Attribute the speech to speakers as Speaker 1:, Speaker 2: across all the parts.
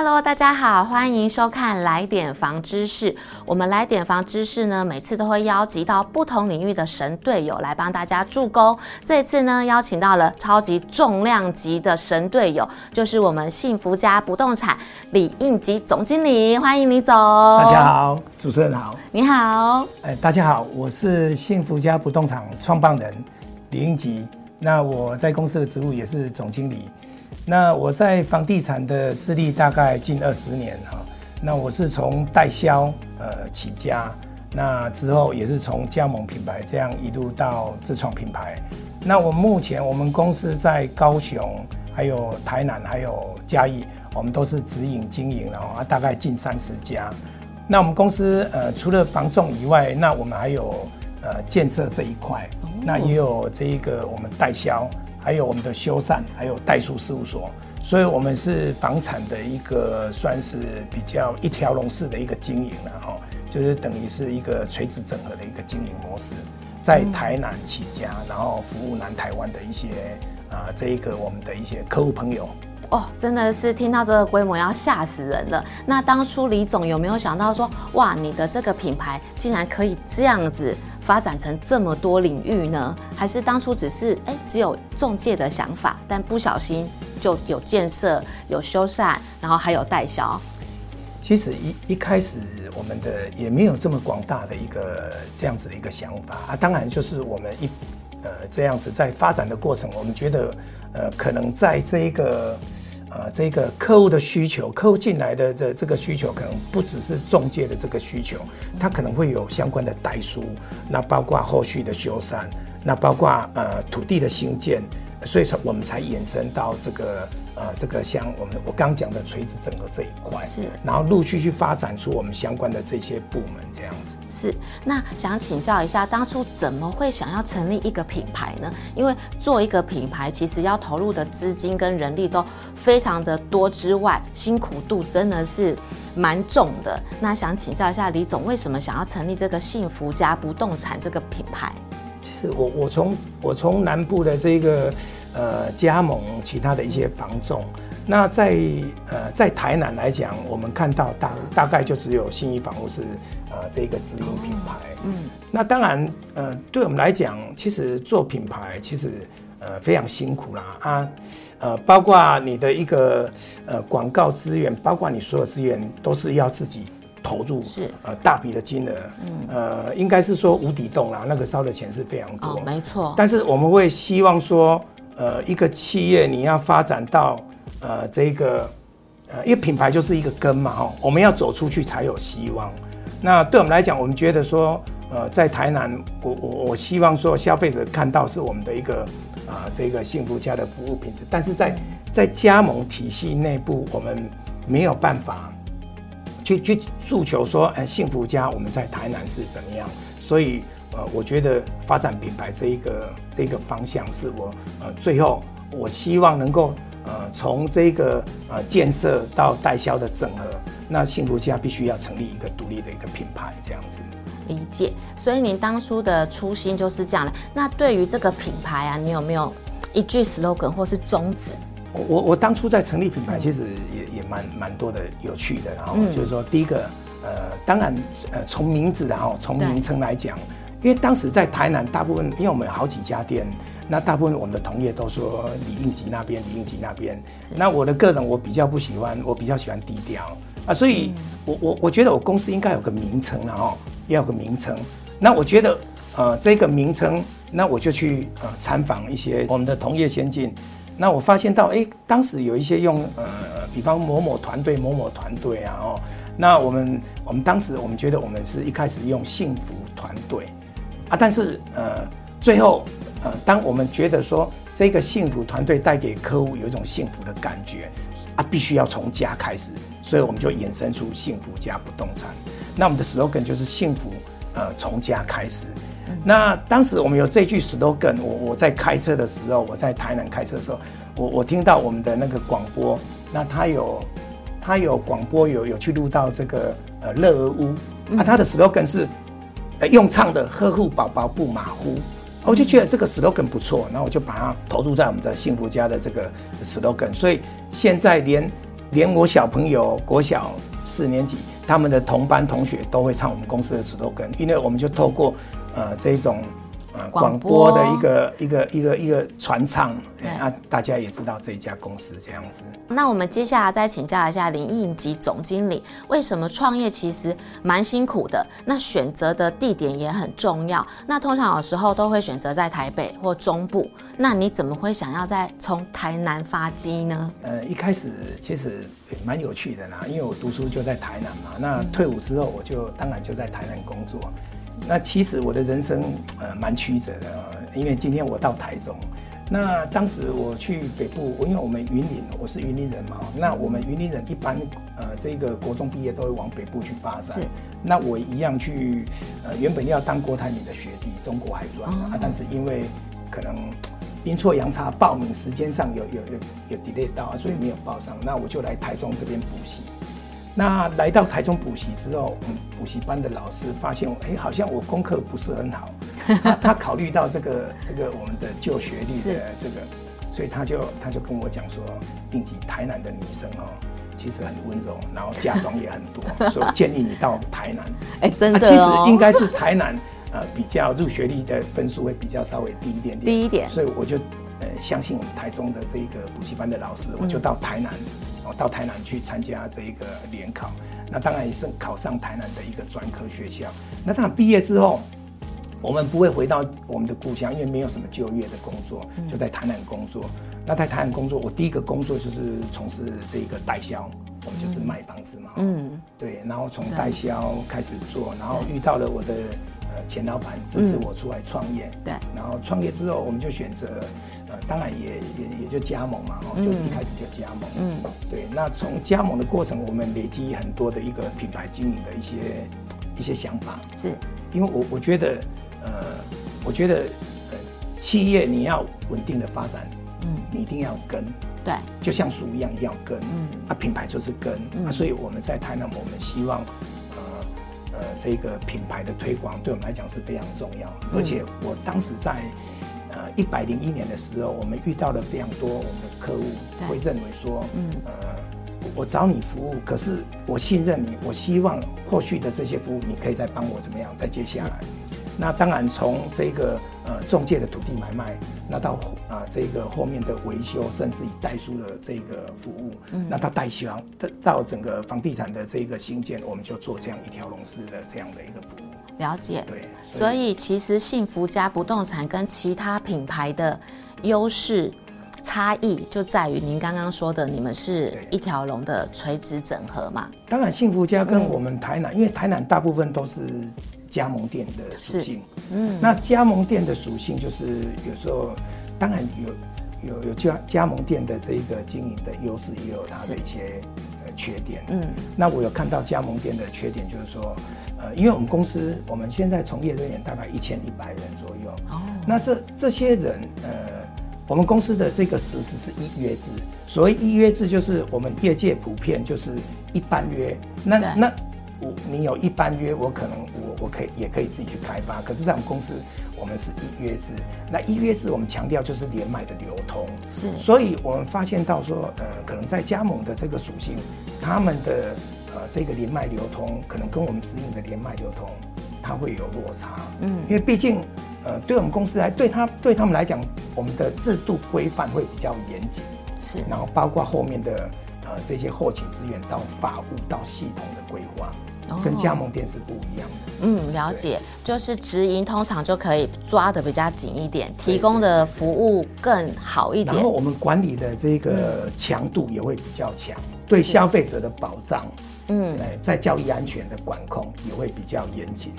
Speaker 1: Hello，大家好，欢迎收看来点房知识。我们来点房知识呢，每次都会邀集到不同领域的神队友来帮大家助攻。这次呢，邀请到了超级重量级的神队友，就是我们幸福家不动产李应吉总经理。欢迎李总。
Speaker 2: 大家好，主持人好。
Speaker 1: 你好。
Speaker 2: 哎，大家好，我是幸福家不动产创办人李应吉。那我在公司的职务也是总经理。那我在房地产的资历大概近二十年哈，那我是从代销呃起家，那之后也是从加盟品牌这样一路到自创品牌。那我目前我们公司在高雄、还有台南、还有嘉义，我们都是直营经营，然后啊大概近三十家。那我们公司呃除了房仲以外，那我们还有呃建设这一块，那也有这一个我们代销。还有我们的修缮，还有代书事务所，所以我们是房产的一个算是比较一条龙式的一个经营了哈，就是等于是一个垂直整合的一个经营模式，在台南起家，然后服务南台湾的一些啊这一个我们的一些客户朋友。
Speaker 1: 哦，真的是听到这个规模要吓死人了。那当初李总有没有想到说，哇，你的这个品牌竟然可以这样子？发展成这么多领域呢？还是当初只是哎，只有中介的想法，但不小心就有建设、有修缮，然后还有代销。
Speaker 2: 其实一一开始我们的也没有这么广大的一个这样子的一个想法啊。当然就是我们一呃这样子在发展的过程，我们觉得呃可能在这一个。啊，这个客户的需求，客户进来的的这个需求，可能不只是中介的这个需求，他可能会有相关的代书，那包括后续的修缮，那包括呃土地的兴建，所以说我们才延伸到这个。呃，这个像我们我刚讲的垂直整合这一块，
Speaker 1: 是，
Speaker 2: 然后陆续去发展出我们相关的这些部门，这样子。
Speaker 1: 是，那想请教一下，当初怎么会想要成立一个品牌呢？因为做一个品牌，其实要投入的资金跟人力都非常的多之外，辛苦度真的是蛮重的。那想请教一下李总，为什么想要成立这个幸福家不动产这个品牌？
Speaker 2: 是我我从我从南部的这个呃加盟其他的一些房仲，那在呃在台南来讲，我们看到大大概就只有信义房屋是呃这个直营品牌。嗯，那当然呃对我们来讲，其实做品牌其实呃非常辛苦啦啊呃包括你的一个呃广告资源，包括你所有资源都是要自己。投入是呃大笔的金额，嗯呃应该是说无底洞啦，那个烧的钱是非常多，
Speaker 1: 哦，没错。
Speaker 2: 但是我们会希望说，呃一个企业你要发展到呃这个呃因为品牌就是一个根嘛哈，我们要走出去才有希望。那对我们来讲，我们觉得说呃在台南，我我我希望说消费者看到是我们的一个啊、这个幸福家的服务品质，但是在在加盟体系内部，我们没有办法。去去诉求说，哎，幸福家我们在台南是怎么样？所以，呃，我觉得发展品牌这一个这个方向是我呃最后我希望能够呃从这个呃建设到代销的整合，那幸福家必须要成立一个独立的一个品牌，这样子。
Speaker 1: 理解。所以您当初的初心就是这样的。那对于这个品牌啊，你有没有一句 slogan 或是宗旨？
Speaker 2: 我我当初在成立品牌，其实也也蛮蛮多的有趣的。然后就是说，第一个，呃，当然，呃，从名字然后从名称来讲，因为当时在台南，大部分因为我们有好几家店，那大部分我们的同业都说李应吉那边，李应吉那边。那我的个人我比较不喜欢，我比较喜欢低调啊，所以我我我觉得我公司应该有个名称，然后要有个名称。那我觉得，呃，这个名称，那我就去呃参访一些我们的同业先进。那我发现到，哎、欸，当时有一些用，呃，比方某某团队、某某团队啊，哦，那我们我们当时我们觉得我们是一开始用幸福团队，啊，但是呃，最后呃，当我们觉得说这个幸福团队带给客户有一种幸福的感觉，啊，必须要从家开始，所以我们就衍生出幸福家不动产。那我们的 slogan 就是幸福，呃，从家开始。那当时我们有这句 slogan，我我在开车的时候，我在台南开车的时候，我我听到我们的那个广播，那他有他有广播有有去录到这个呃乐儿屋，啊，他的 slogan 是呃用唱的呵护宝宝不马虎，我就觉得这个 slogan 不错，然后我就把它投入在我们的幸福家的这个 slogan，所以现在连连我小朋友国小四年级，他们的同班同学都会唱我们公司的 slogan，因为我们就透过呃这种。广播的一个一个一个一个传唱，那大家也知道这一家公司这样子。
Speaker 1: 那我们接下来再请教一下林应吉总经理，为什么创业其实蛮辛苦的？那选择的地点也很重要。那通常有时候都会选择在台北或中部，那你怎么会想要再从台南发机呢？
Speaker 2: 呃，一开始其实蛮有趣的啦，因为我读书就在台南嘛。那退伍之后，我就当然就在台南工作。那其实我的人生呃蛮曲折的，因为今天我到台中，那当时我去北部，因为我们云林，我是云林人嘛，那我们云林人一般呃这个国中毕业都会往北部去发展，是那我一样去呃原本要当郭台铭的学弟，中国海专啊，但是因为可能 阴错阳差报名时间上有有有有 delay 到，所以没有报上，那我就来台中这边补习。那来到台中补习之后，嗯，补习班的老师发现，哎、欸，好像我功课不是很好，他，他考虑到这个这个我们的就学历的这个，所以他就他就跟我讲说，应急台南的女生哦，其实很温柔，然后嫁妆也很多，所以建议你到台南。
Speaker 1: 哎、欸，真的、哦啊，
Speaker 2: 其实应该是台南，呃，比较入学率的分数会比较稍微低一点点，
Speaker 1: 低一点，
Speaker 2: 所以我就呃相信我们台中的这个补习班的老师，我就到台南。嗯到台南去参加这一个联考，那当然也是考上台南的一个专科学校。那当然毕业之后，我们不会回到我们的故乡，因为没有什么就业的工作，就在台南工作。嗯、那在台南工作，我第一个工作就是从事这个代销，我们就是卖房子嘛。嗯，对，然后从代销开始做，然后遇到了我的。前老板支持我出来创业，嗯，对，然后创业之后，我们就选择，呃，当然也也也就加盟嘛，哦，就一开始就加盟，嗯，对。那从加盟的过程，我们累积很多的一个品牌经营的一些一些想法，是，因为我我觉得，呃，我觉得，呃，企业你要稳定的发展，嗯，你一定要跟，对，就像树一样，一定要跟，嗯，啊，品牌就是跟，嗯，啊，所以我们在台南，我们希望。呃，这个品牌的推广对我们来讲是非常重要，而且我当时在呃一百零一年的时候，我们遇到了非常多我们的客户会认为说，嗯，呃，我找你服务，可是我信任你，我希望后续的这些服务你可以再帮我怎么样再接下来。那当然，从这个呃中介的土地买卖，那到啊、呃、这个后面的维修，甚至以代书的这个服务，嗯，那到代销，到到整个房地产的这个新建，我们就做这样一条龙式的这样的一个服务。
Speaker 1: 了解，对，所以，所以其实幸福家不动产跟其他品牌的优势差异就在于您刚刚说的，你们是一条龙的垂直整合嘛？
Speaker 2: 当然，幸福家跟我们台南，嗯、因为台南大部分都是。加盟店的属性，嗯，那加盟店的属性就是有时候，当然有有有加加盟店的这个经营的优势，也有它的一些呃缺点，嗯，那我有看到加盟店的缺点，就是说，呃，因为我们公司我们现在从业人员大概一千一百人左右，哦，那这这些人，呃，我们公司的这个实施是一约制，所谓一约制就是我们业界普遍就是一般约，那那。我你有一般约，我可能我我可以也可以自己去开发。可是，在我们公司，我们是一约制。那一约制，我们强调就是连麦的流通。是，所以我们发现到说，呃，可能在加盟的这个属性，他们的呃这个连麦流通，可能跟我们直营的连麦流通，它会有落差。嗯，因为毕竟，呃，对我们公司来，对他对他们来讲，我们的制度规范会比较严谨。是，然后包括后面的呃这些后勤资源到法务到系统的规划。跟加盟店是不一样的。
Speaker 1: 嗯，了解，就是直营通常就可以抓得比较紧一点，提供的服务更好一点。
Speaker 2: 然后我们管理的这个强度也会比较强，嗯、对消费者的保障，嗯，在交易安全的管控也会比较严谨。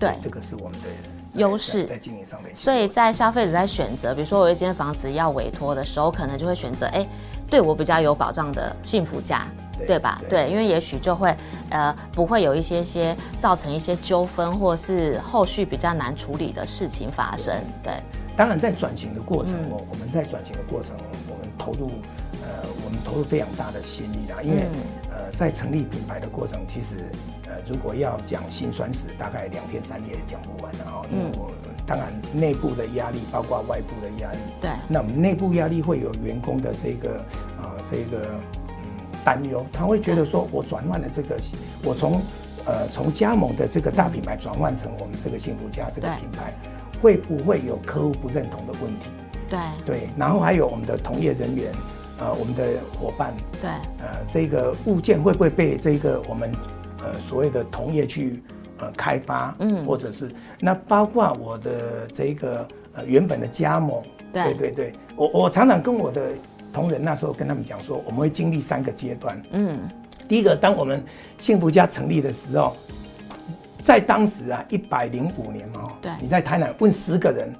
Speaker 2: 对，这个是我们的优势，在经营上面。
Speaker 1: 所以在消费者在选择，比如说我有一间房子要委托的时候，可能就会选择，哎，对我比较有保障的幸福家。对，对吧？对，对，因为也许就会，呃，不会有一些些造成一些纠纷，或是后续比较难处理的事情发生。对，对
Speaker 2: 当然在转型的过程，我、嗯、我们在转型的过程，我们投入，呃，我们投入非常大的心力啦，因为，嗯、呃，在成立品牌的过程，其实，呃，如果要讲辛酸史，大概两天三夜也讲不完的哈。因为我当然内部的压力，包括外部的压力。对。那我们内部压力会有员工的这个，呃，这个。担忧，他会觉得说我转换了这个，我从呃从加盟的这个大品牌转换成我们这个幸福家这个品牌，会不会有客户不认同的问题？
Speaker 1: 对。
Speaker 2: 对，然后还有我们的同业人员，呃，我们的伙伴，
Speaker 1: 对，
Speaker 2: 呃，这个物件会不会被这个我们呃所谓的同业去呃开发，嗯，或者是那包括我的这个呃原本的加盟，对对对，我我常常跟我的同仁那时候跟他们讲说，我们会经历三个阶段，嗯，第一个，当我们幸福家成立的时候，在当时啊，一百零五年嘛，对，你在台南问十个人。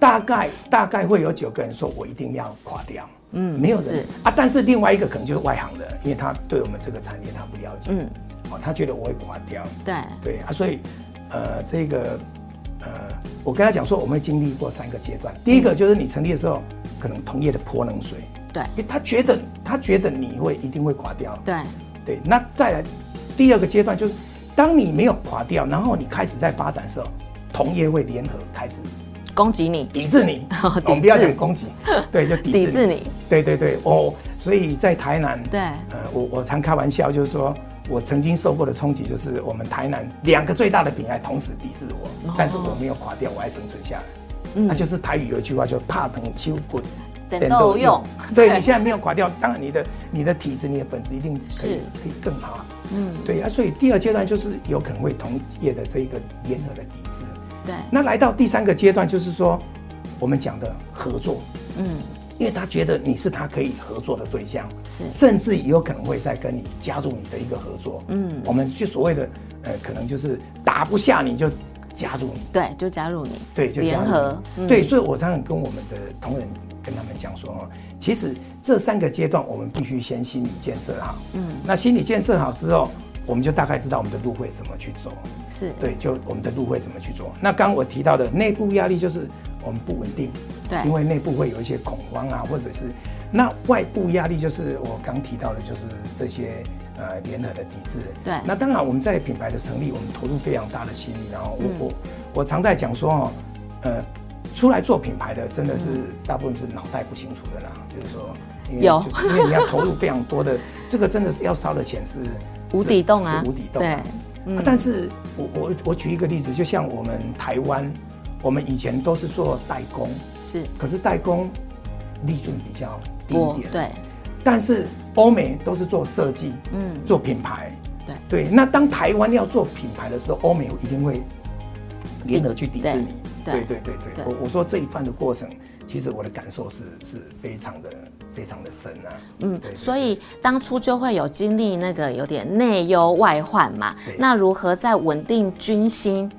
Speaker 2: 大概大概会有九个人说，我一定要垮掉。嗯，没有人啊，但是另外一个可能就是外行人，因为他对我们这个产业他不了解。嗯，哦，他觉得我会垮掉。
Speaker 1: 对
Speaker 2: 对啊，所以呃，这个呃，我跟他讲说，我们会经历过三个阶段。第一个就是你成立的时候，可能同业的泼冷水。
Speaker 1: 对，
Speaker 2: 因为他觉得他觉得你会一定会垮掉。
Speaker 1: 对。
Speaker 2: 对，那再来第二个阶段就是，当你没有垮掉，然后你开始在发展的时候，同业会联合开始。
Speaker 1: 攻击你，
Speaker 2: 抵制你，我们不要讲攻击，对，就 抵制你，对对对，哦，所以在台南，
Speaker 1: 对，呃，
Speaker 2: 我我常开玩笑，就是说我曾经受过的冲击，就是我们台南两个最大的品牌同时抵制我，但是我没有垮掉，我还生存下来，那就是台语有一句话，就怕等秋滚，
Speaker 1: 等都用，
Speaker 2: 对你现在没有垮掉，当然你的你的体质、你的本质一定可以可以更好，嗯，对啊，所以第二阶段就是有可能会同业的这一个联合的抵制。
Speaker 1: 对，
Speaker 2: 那来到第三个阶段，就是说，我们讲的合作，嗯，因为他觉得你是他可以合作的对象，是，甚至有可能会再跟你加入你的一个合作，嗯，我们就所谓的，呃，可能就是打不下你就加入你，
Speaker 1: 对，就加入你，
Speaker 2: 对，就联合，嗯、对，所以我常常跟我们的同仁跟他们讲说，哦，其实这三个阶段我们必须先心理建设好，嗯，那心理建设好之后。我们就大概知道我们的路会怎么去走，
Speaker 1: 是
Speaker 2: 对，就我们的路会怎么去做。那刚刚我提到的内部压力就是我们不稳定，
Speaker 1: 对，
Speaker 2: 因为内部会有一些恐慌啊，或者是那外部压力就是我刚提到的，就是这些呃联合的抵制。
Speaker 1: 对，
Speaker 2: 那当然我们在品牌的成立，我们投入非常大的心力。然后我、嗯、我我常在讲说哦，呃，出来做品牌的真的是大部分是脑袋不清楚的啦，嗯、就是说因为
Speaker 1: 有，
Speaker 2: 因为你要投入非常多的，这个真的是要烧的钱是。
Speaker 1: 无底洞啊，
Speaker 2: 无底洞。对，嗯，但是我我我举一个例子，就像我们台湾，我们以前都是做代工，
Speaker 1: 是，
Speaker 2: 可是代工利润比较低一点，
Speaker 1: 对。
Speaker 2: 但是欧美都是做设计，嗯，做品牌，
Speaker 1: 对。
Speaker 2: 对。那当台湾要做品牌的时候，欧美一定会联合去抵制你，对。对对对。我我说这一段的过程。其实我的感受是是非常的非常的深啊，
Speaker 1: 嗯，对对对，所以当初就会有经历那个有点内忧外患嘛，那如何在稳定军心，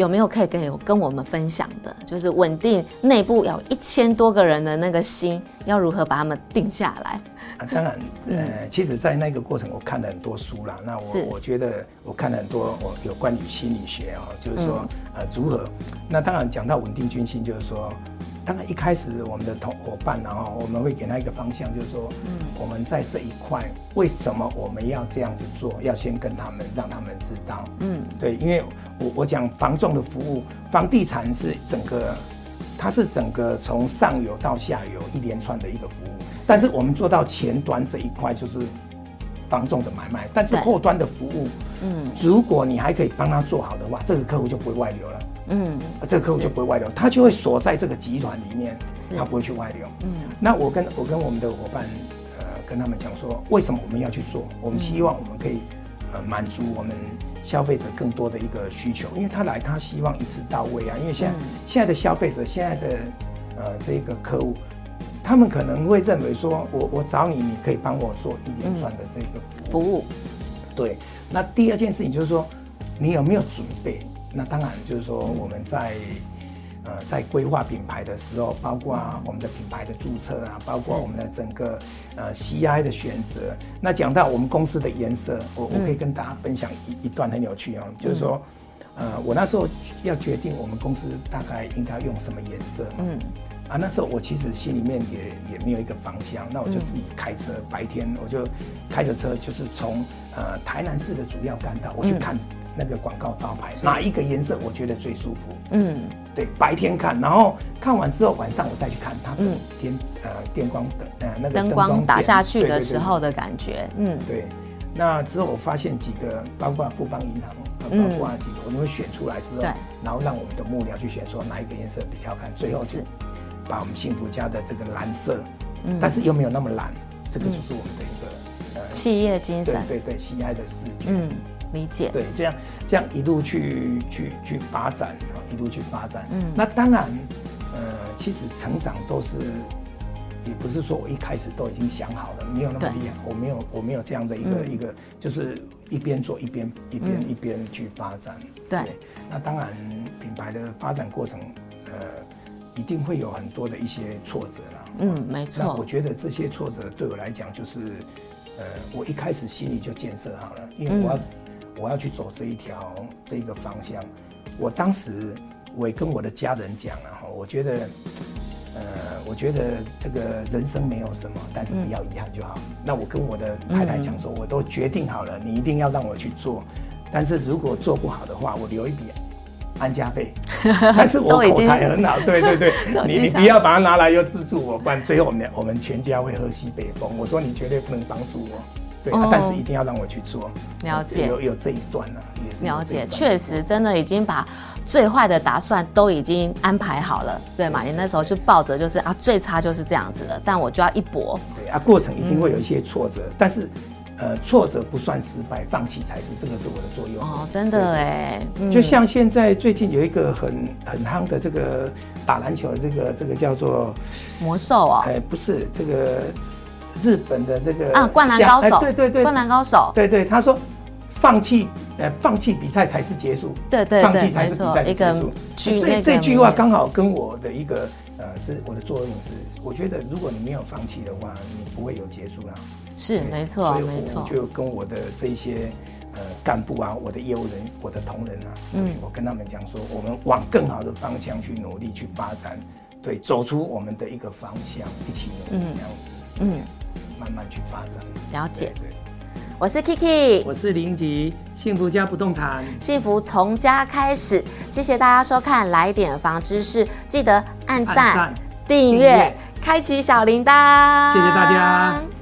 Speaker 1: 有没有可以跟跟我们分享的？就是稳定内部有一千多个人的那个心，要如何把他们定下来？
Speaker 2: 啊，当然，呃，其实，在那个过程，我看了很多书啦。那我我觉得，我看了很多，我有关于心理学哦，就是说，呃，如何？那当然讲到稳定军心，就是说，当然一开始我们的同伙伴，然后我们会给他一个方向，就是说，嗯，我们在这一块，为什么我们要这样子做？要先跟他们，让他们知道，嗯，对，因为我我讲房仲的服务，房地产是整个。它是整个从上游到下游一连串的一个服务，但是我们做到前端这一块就是房仲的买卖，但是后端的服务，嗯，如果你还可以帮他做好的话，这个客户就不会外流了，嗯，这个客户就不会外流，他就会锁在这个集团里面，他不会去外流，嗯。那我跟我跟我们的伙伴，呃，跟他们讲说，为什么我们要去做？我们希望我们可以，呃，满足我们。消费者更多的一个需求，因为他来，他希望一次到位啊。因为现在、嗯、现在的消费者，现在的呃这个客户，他们可能会认为说，我我找你，你可以帮我做一连串的这个服务。服务。对。那第二件事情就是说，你有没有准备？那当然就是说我们在。呃，在规划品牌的时候，包括我们的品牌的注册啊，包括我们的整个呃 CI 的选择。那讲到我们公司的颜色，我我可以跟大家分享一一段很有趣哦，就是说，呃，我那时候要决定我们公司大概应该用什么颜色嘛。嗯。啊，那时候我其实心里面也也没有一个方向，那我就自己开车，白天我就开着车，就是从呃台南市的主要干道，我去看那个广告招牌，哪一个颜色我觉得最舒服？
Speaker 1: 嗯，
Speaker 2: 对，白天看，然后看完之后晚上我再去看它的电、嗯、呃电光灯呃那个
Speaker 1: 灯光打下去的时候的感觉，嗯，
Speaker 2: 对。那之后我发现几个，包括富邦银行，包括几个，我们会选出来之后，然后让我们的幕僚去选，说哪一个颜色比较好看，最后是把我们幸福家的这个蓝色，但是又没有那么蓝，这个就是我们的一个呃
Speaker 1: 企业精神，
Speaker 2: 对对，喜爱的视觉，
Speaker 1: 嗯，理解，
Speaker 2: 对，这样这样一路去去去发展啊，一路去发展，嗯，那当然，呃，其实成长都是。也不是说我一开始都已经想好了，没有那么厉害，我没有我没有这样的一个、嗯、一个，就是一边做一边一边、嗯、一边去发展。
Speaker 1: 对，
Speaker 2: 那当然品牌的发展过程，呃，一定会有很多的一些挫折啦。
Speaker 1: 嗯，没错。
Speaker 2: 那我觉得这些挫折对我来讲，就是呃，我一开始心里就建设好了，因为我要、嗯、我要去走这一条这个方向。我当时我也跟我的家人讲了哈，我觉得。呃，我觉得这个人生没有什么，但是不要遗憾就好。嗯、那我跟我的太太讲说，我都决定好了，你一定要让我去做。但是如果做不好的话，我留一笔安家费。但是我口才很好，对对对，你你不要把它拿来又资助我，不然最后我们我们全家会喝西北风。我说你绝对不能帮助我，对、但是一定要让我去做。
Speaker 1: 了解，
Speaker 2: 有有这一段呢、啊，也是
Speaker 1: 了解，确实真的已经把。最坏的打算都已经安排好了，对嘛？你那时候就抱着就是啊，最差就是这样子了，但我就要一搏。
Speaker 2: 对啊，过程一定会有一些挫折，嗯、但是，呃，挫折不算失败，放弃才是。这个是我的作用。
Speaker 1: 哦，真的哎，
Speaker 2: 就像现在最近有一个很很夯的这个打篮球的这个这个叫做
Speaker 1: 魔兽啊，
Speaker 2: 哎，不是这个日本的这个
Speaker 1: 啊，灌篮高手，
Speaker 2: 对对对，
Speaker 1: 灌篮高手，
Speaker 2: 对对，他说。放弃，呃，放弃比赛才是结束。
Speaker 1: 对对对，
Speaker 2: 放弃才是比赛的结束。这这句话刚好跟我的一个，呃，这我的作用是，我觉得如果你没有放弃的话，你不会有结束了。
Speaker 1: 是，没错，没错。
Speaker 2: 所以我就跟我的这些呃干部啊，我的业务人，我的同仁啊，嗯，我跟他们讲说，我们往更好的方向去努力去发展，对，走出我们的一个方向，一起努力这样子，嗯，慢慢去发展。
Speaker 1: 了解。对。我是 Kiki，
Speaker 2: 我是林吉，幸福家不动产，
Speaker 1: 幸福从家开始。谢谢大家收看《来点房知识》，记得按赞、订阅、开启小铃铛。
Speaker 2: 谢谢大家。